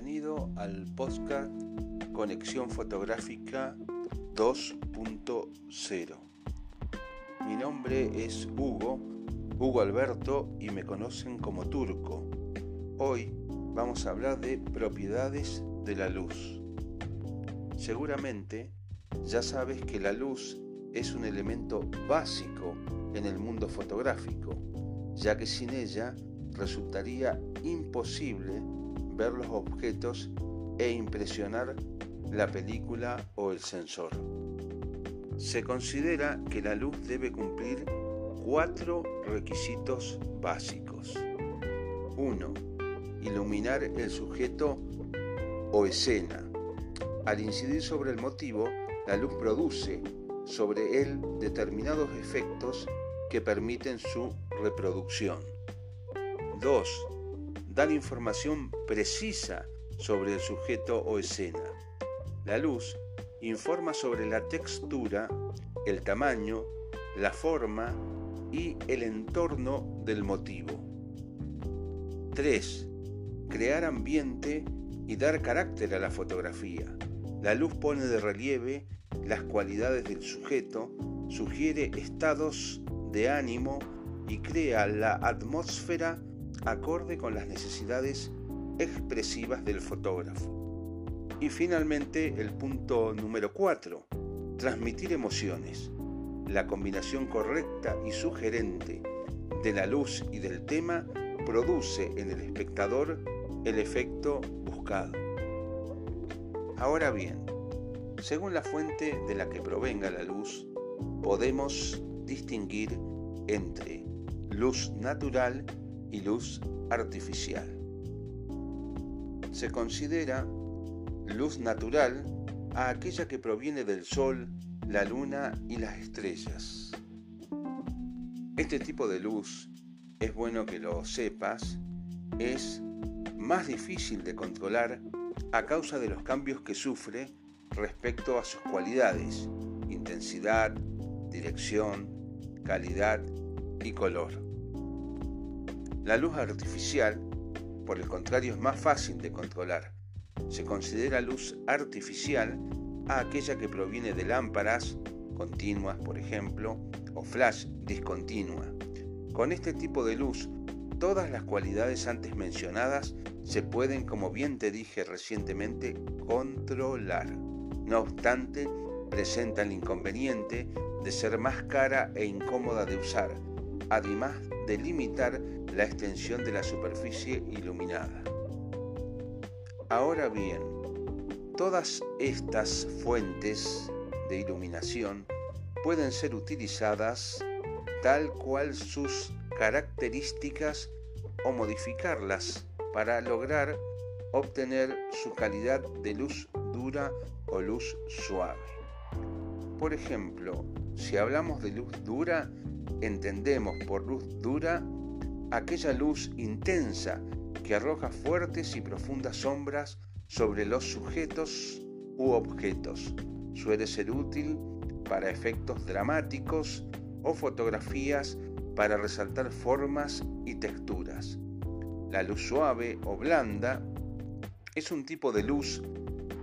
Bienvenido al podcast Conexión Fotográfica 2.0. Mi nombre es Hugo, Hugo Alberto y me conocen como Turco. Hoy vamos a hablar de propiedades de la luz. Seguramente ya sabes que la luz es un elemento básico en el mundo fotográfico, ya que sin ella resultaría imposible ver los objetos e impresionar la película o el sensor. Se considera que la luz debe cumplir cuatro requisitos básicos. 1. Iluminar el sujeto o escena. Al incidir sobre el motivo, la luz produce sobre él determinados efectos que permiten su reproducción. 2 dan información precisa sobre el sujeto o escena. La luz informa sobre la textura, el tamaño, la forma y el entorno del motivo. 3. Crear ambiente y dar carácter a la fotografía. La luz pone de relieve las cualidades del sujeto, sugiere estados de ánimo y crea la atmósfera acorde con las necesidades expresivas del fotógrafo. Y finalmente el punto número 4, transmitir emociones. La combinación correcta y sugerente de la luz y del tema produce en el espectador el efecto buscado. Ahora bien, según la fuente de la que provenga la luz, podemos distinguir entre luz natural y luz artificial. Se considera luz natural a aquella que proviene del Sol, la Luna y las estrellas. Este tipo de luz, es bueno que lo sepas, es más difícil de controlar a causa de los cambios que sufre respecto a sus cualidades, intensidad, dirección, calidad y color. La luz artificial, por el contrario, es más fácil de controlar. Se considera luz artificial a aquella que proviene de lámparas continuas, por ejemplo, o flash discontinua. Con este tipo de luz, todas las cualidades antes mencionadas se pueden, como bien te dije recientemente, controlar. No obstante, presenta el inconveniente de ser más cara e incómoda de usar, además de limitar la extensión de la superficie iluminada. Ahora bien, todas estas fuentes de iluminación pueden ser utilizadas tal cual sus características o modificarlas para lograr obtener su calidad de luz dura o luz suave. Por ejemplo, si hablamos de luz dura, entendemos por luz dura aquella luz intensa que arroja fuertes y profundas sombras sobre los sujetos u objetos. Suele ser útil para efectos dramáticos o fotografías para resaltar formas y texturas. La luz suave o blanda es un tipo de luz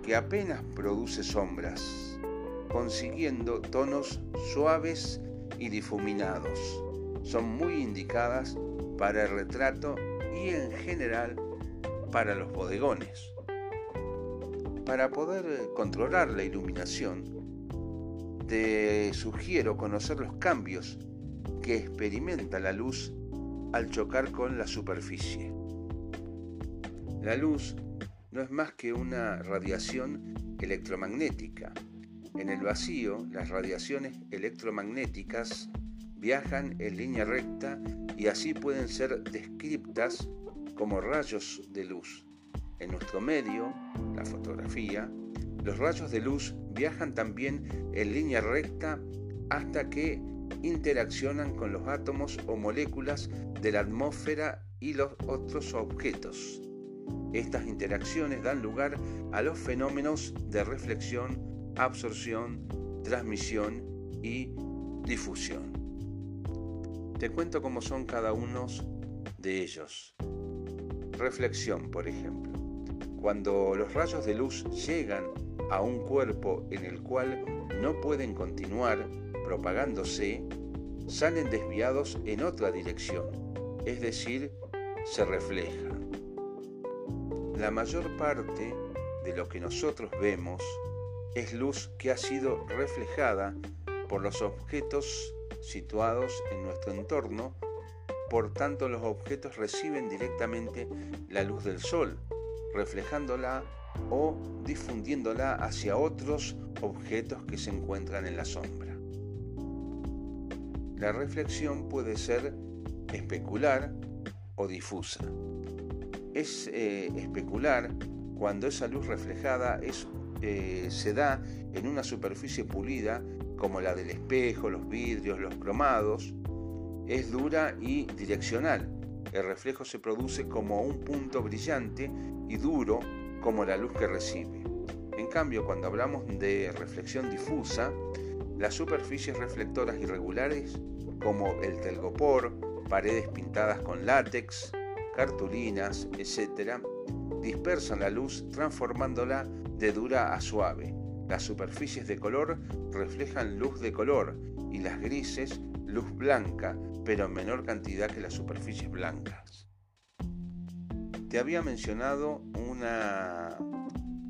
que apenas produce sombras, consiguiendo tonos suaves y difuminados. Son muy indicadas para el retrato y en general para los bodegones. Para poder eh, controlar la iluminación, te sugiero conocer los cambios que experimenta la luz al chocar con la superficie. La luz no es más que una radiación electromagnética. En el vacío, las radiaciones electromagnéticas viajan en línea recta y así pueden ser descriptas como rayos de luz. En nuestro medio, la fotografía, los rayos de luz viajan también en línea recta hasta que interaccionan con los átomos o moléculas de la atmósfera y los otros objetos. Estas interacciones dan lugar a los fenómenos de reflexión, absorción, transmisión y difusión. Te cuento cómo son cada uno de ellos. Reflexión, por ejemplo. Cuando los rayos de luz llegan a un cuerpo en el cual no pueden continuar propagándose, salen desviados en otra dirección, es decir, se reflejan. La mayor parte de lo que nosotros vemos es luz que ha sido reflejada por los objetos situados en nuestro entorno, por tanto los objetos reciben directamente la luz del sol, reflejándola o difundiéndola hacia otros objetos que se encuentran en la sombra. La reflexión puede ser especular o difusa. Es eh, especular cuando esa luz reflejada eh, se da en una superficie pulida como la del espejo, los vidrios, los cromados, es dura y direccional. El reflejo se produce como un punto brillante y duro como la luz que recibe. En cambio, cuando hablamos de reflexión difusa, las superficies reflectoras irregulares, como el telgopor, paredes pintadas con látex, cartulinas, etc., dispersan la luz transformándola de dura a suave. Las superficies de color reflejan luz de color y las grises luz blanca, pero en menor cantidad que las superficies blancas. Te había mencionado una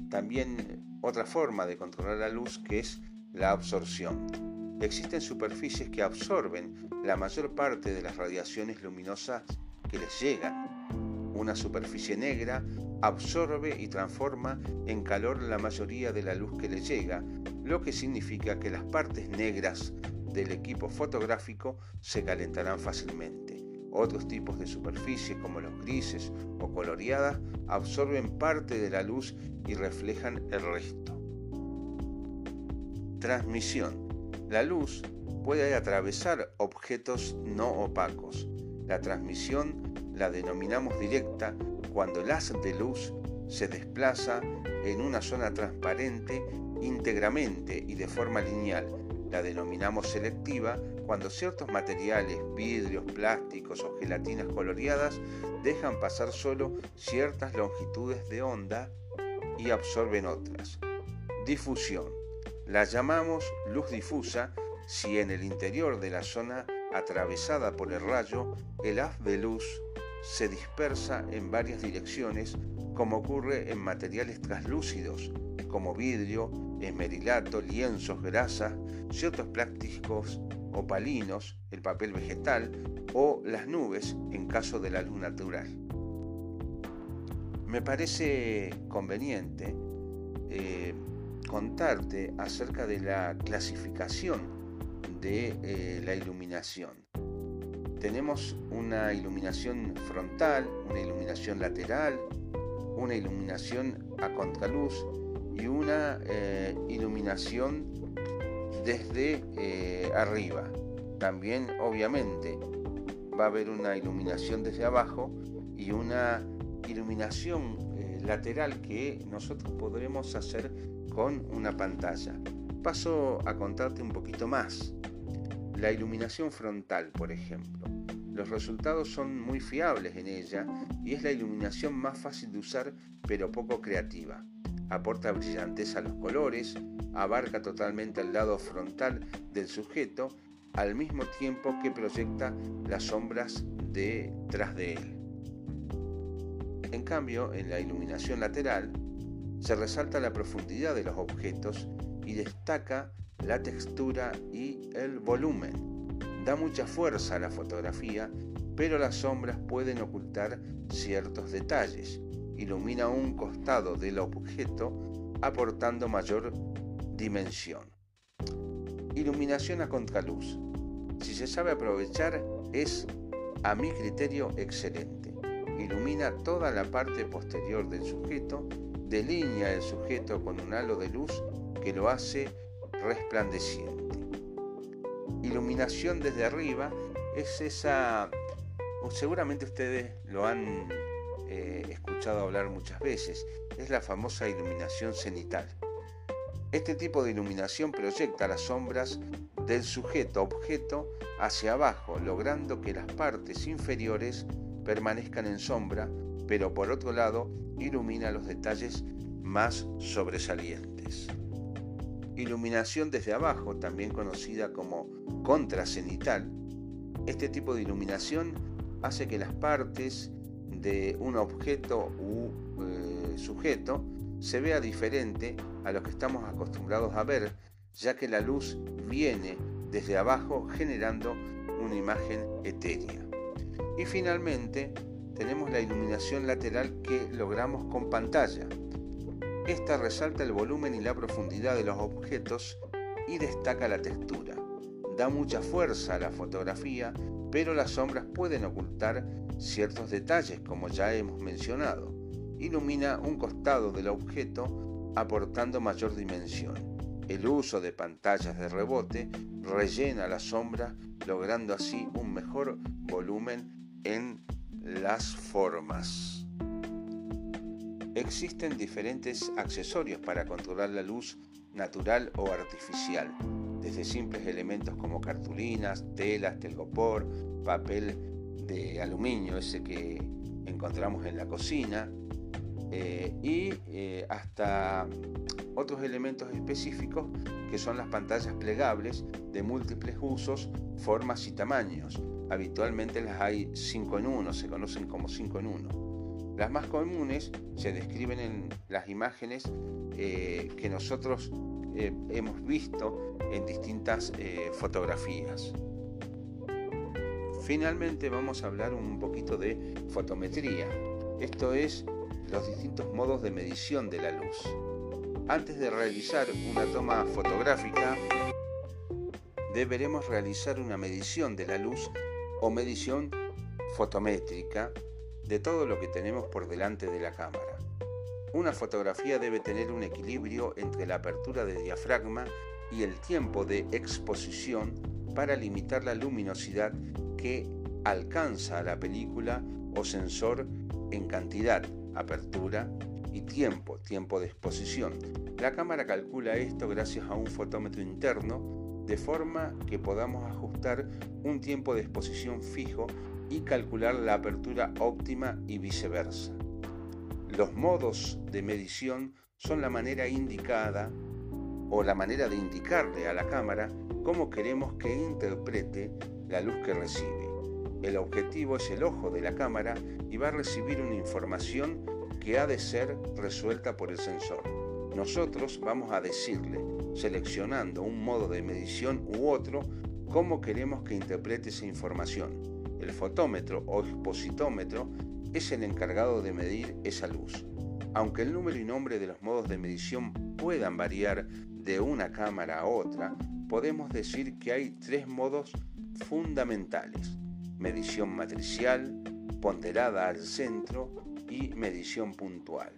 también otra forma de controlar la luz que es la absorción. Existen superficies que absorben la mayor parte de las radiaciones luminosas que les llegan. Una superficie negra absorbe y transforma en calor la mayoría de la luz que le llega, lo que significa que las partes negras del equipo fotográfico se calentarán fácilmente. Otros tipos de superficies como los grises o coloreadas absorben parte de la luz y reflejan el resto. Transmisión. La luz puede atravesar objetos no opacos. La transmisión la denominamos directa cuando el haz de luz se desplaza en una zona transparente íntegramente y de forma lineal. La denominamos selectiva cuando ciertos materiales, vidrios, plásticos o gelatinas coloreadas dejan pasar solo ciertas longitudes de onda y absorben otras. Difusión. La llamamos luz difusa si en el interior de la zona atravesada por el rayo el haz de luz se dispersa en varias direcciones como ocurre en materiales translúcidos como vidrio, esmerilato, lienzos, grasas, ciertos plásticos opalinos, el papel vegetal o las nubes en caso de la luz natural. Me parece conveniente eh, contarte acerca de la clasificación de eh, la iluminación tenemos una iluminación frontal, una iluminación lateral, una iluminación a contraluz y una eh, iluminación desde eh, arriba. También obviamente va a haber una iluminación desde abajo y una iluminación eh, lateral que nosotros podremos hacer con una pantalla. Paso a contarte un poquito más. La iluminación frontal, por ejemplo. Los resultados son muy fiables en ella y es la iluminación más fácil de usar pero poco creativa. Aporta brillantez a los colores, abarca totalmente el lado frontal del sujeto al mismo tiempo que proyecta las sombras detrás de él. En cambio, en la iluminación lateral se resalta la profundidad de los objetos y destaca la textura y el volumen. Da mucha fuerza a la fotografía, pero las sombras pueden ocultar ciertos detalles. Ilumina un costado del objeto aportando mayor dimensión. Iluminación a contraluz. Si se sabe aprovechar es, a mi criterio, excelente. Ilumina toda la parte posterior del sujeto, delinea el sujeto con un halo de luz que lo hace resplandeciente. Iluminación desde arriba es esa, seguramente ustedes lo han eh, escuchado hablar muchas veces, es la famosa iluminación cenital. Este tipo de iluminación proyecta las sombras del sujeto objeto hacia abajo, logrando que las partes inferiores permanezcan en sombra pero por otro lado ilumina los detalles más sobresalientes. Iluminación desde abajo, también conocida como contracenital. Este tipo de iluminación hace que las partes de un objeto u eh, sujeto se vea diferente a lo que estamos acostumbrados a ver, ya que la luz viene desde abajo generando una imagen etérea. Y finalmente tenemos la iluminación lateral que logramos con pantalla. Esta resalta el volumen y la profundidad de los objetos y destaca la textura. Da mucha fuerza a la fotografía, pero las sombras pueden ocultar ciertos detalles como ya hemos mencionado. Ilumina un costado del objeto aportando mayor dimensión. El uso de pantallas de rebote rellena la sombra logrando así un mejor volumen en las formas. Existen diferentes accesorios para controlar la luz natural o artificial, desde simples elementos como cartulinas, telas, telgopor, papel de aluminio, ese que encontramos en la cocina, eh, y eh, hasta otros elementos específicos que son las pantallas plegables de múltiples usos, formas y tamaños. Habitualmente las hay 5 en 1, se conocen como 5 en 1. Las más comunes se describen en las imágenes eh, que nosotros hemos visto en distintas fotografías. Finalmente vamos a hablar un poquito de fotometría. Esto es los distintos modos de medición de la luz. Antes de realizar una toma fotográfica, deberemos realizar una medición de la luz o medición fotométrica de todo lo que tenemos por delante de la cámara. Una fotografía debe tener un equilibrio entre la apertura de diafragma y el tiempo de exposición para limitar la luminosidad que alcanza a la película o sensor en cantidad apertura y tiempo, tiempo de exposición. La cámara calcula esto gracias a un fotómetro interno de forma que podamos ajustar un tiempo de exposición fijo y calcular la apertura óptima y viceversa. Los modos de medición son la manera indicada o la manera de indicarle a la cámara cómo queremos que interprete la luz que recibe. El objetivo es el ojo de la cámara y va a recibir una información que ha de ser resuelta por el sensor. Nosotros vamos a decirle, seleccionando un modo de medición u otro, cómo queremos que interprete esa información. El fotómetro o expositómetro es el encargado de medir esa luz. Aunque el número y nombre de los modos de medición puedan variar de una cámara a otra, podemos decir que hay tres modos fundamentales medición matricial, ponderada al centro y medición puntual.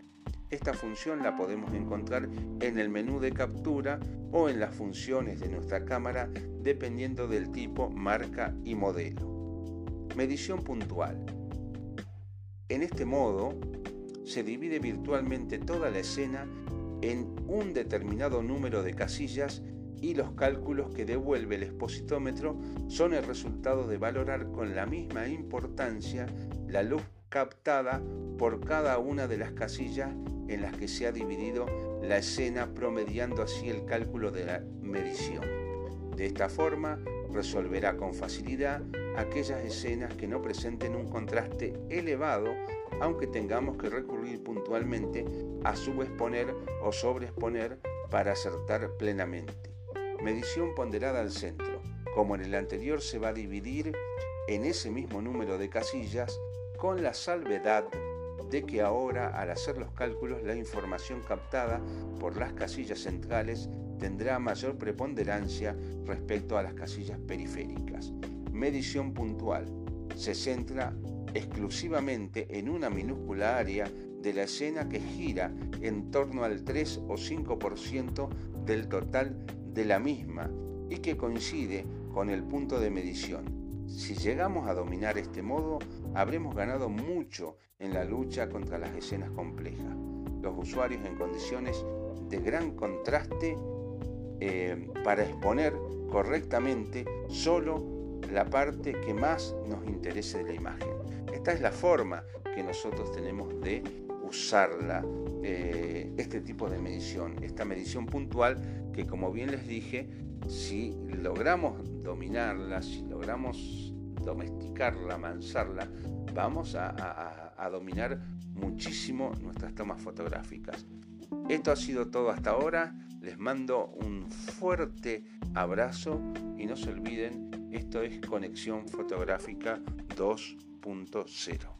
Esta función la podemos encontrar en el menú de captura o en las funciones de nuestra cámara dependiendo del tipo, marca y modelo. Medición puntual. En este modo se divide virtualmente toda la escena en un determinado número de casillas y los cálculos que devuelve el expositómetro son el resultado de valorar con la misma importancia la luz captada por cada una de las casillas en las que se ha dividido la escena promediando así el cálculo de la medición. De esta forma resolverá con facilidad aquellas escenas que no presenten un contraste elevado aunque tengamos que recurrir puntualmente a subexponer o sobreexponer para acertar plenamente. Medición ponderada al centro. Como en el anterior se va a dividir en ese mismo número de casillas con la salvedad de que ahora al hacer los cálculos la información captada por las casillas centrales tendrá mayor preponderancia respecto a las casillas periféricas. Medición puntual. Se centra exclusivamente en una minúscula área de la escena que gira en torno al 3 o 5% del total de la misma y que coincide con el punto de medición. Si llegamos a dominar este modo, habremos ganado mucho en la lucha contra las escenas complejas. Los usuarios en condiciones de gran contraste eh, para exponer correctamente solo la parte que más nos interese de la imagen. Esta es la forma que nosotros tenemos de usarla, eh, este tipo de medición, esta medición puntual que como bien les dije, si logramos dominarla, si logramos domesticarla, amansarla, vamos a, a dominar muchísimo nuestras tomas fotográficas. Esto ha sido todo hasta ahora. Les mando un fuerte abrazo y no se olviden, esto es Conexión Fotográfica 2.0.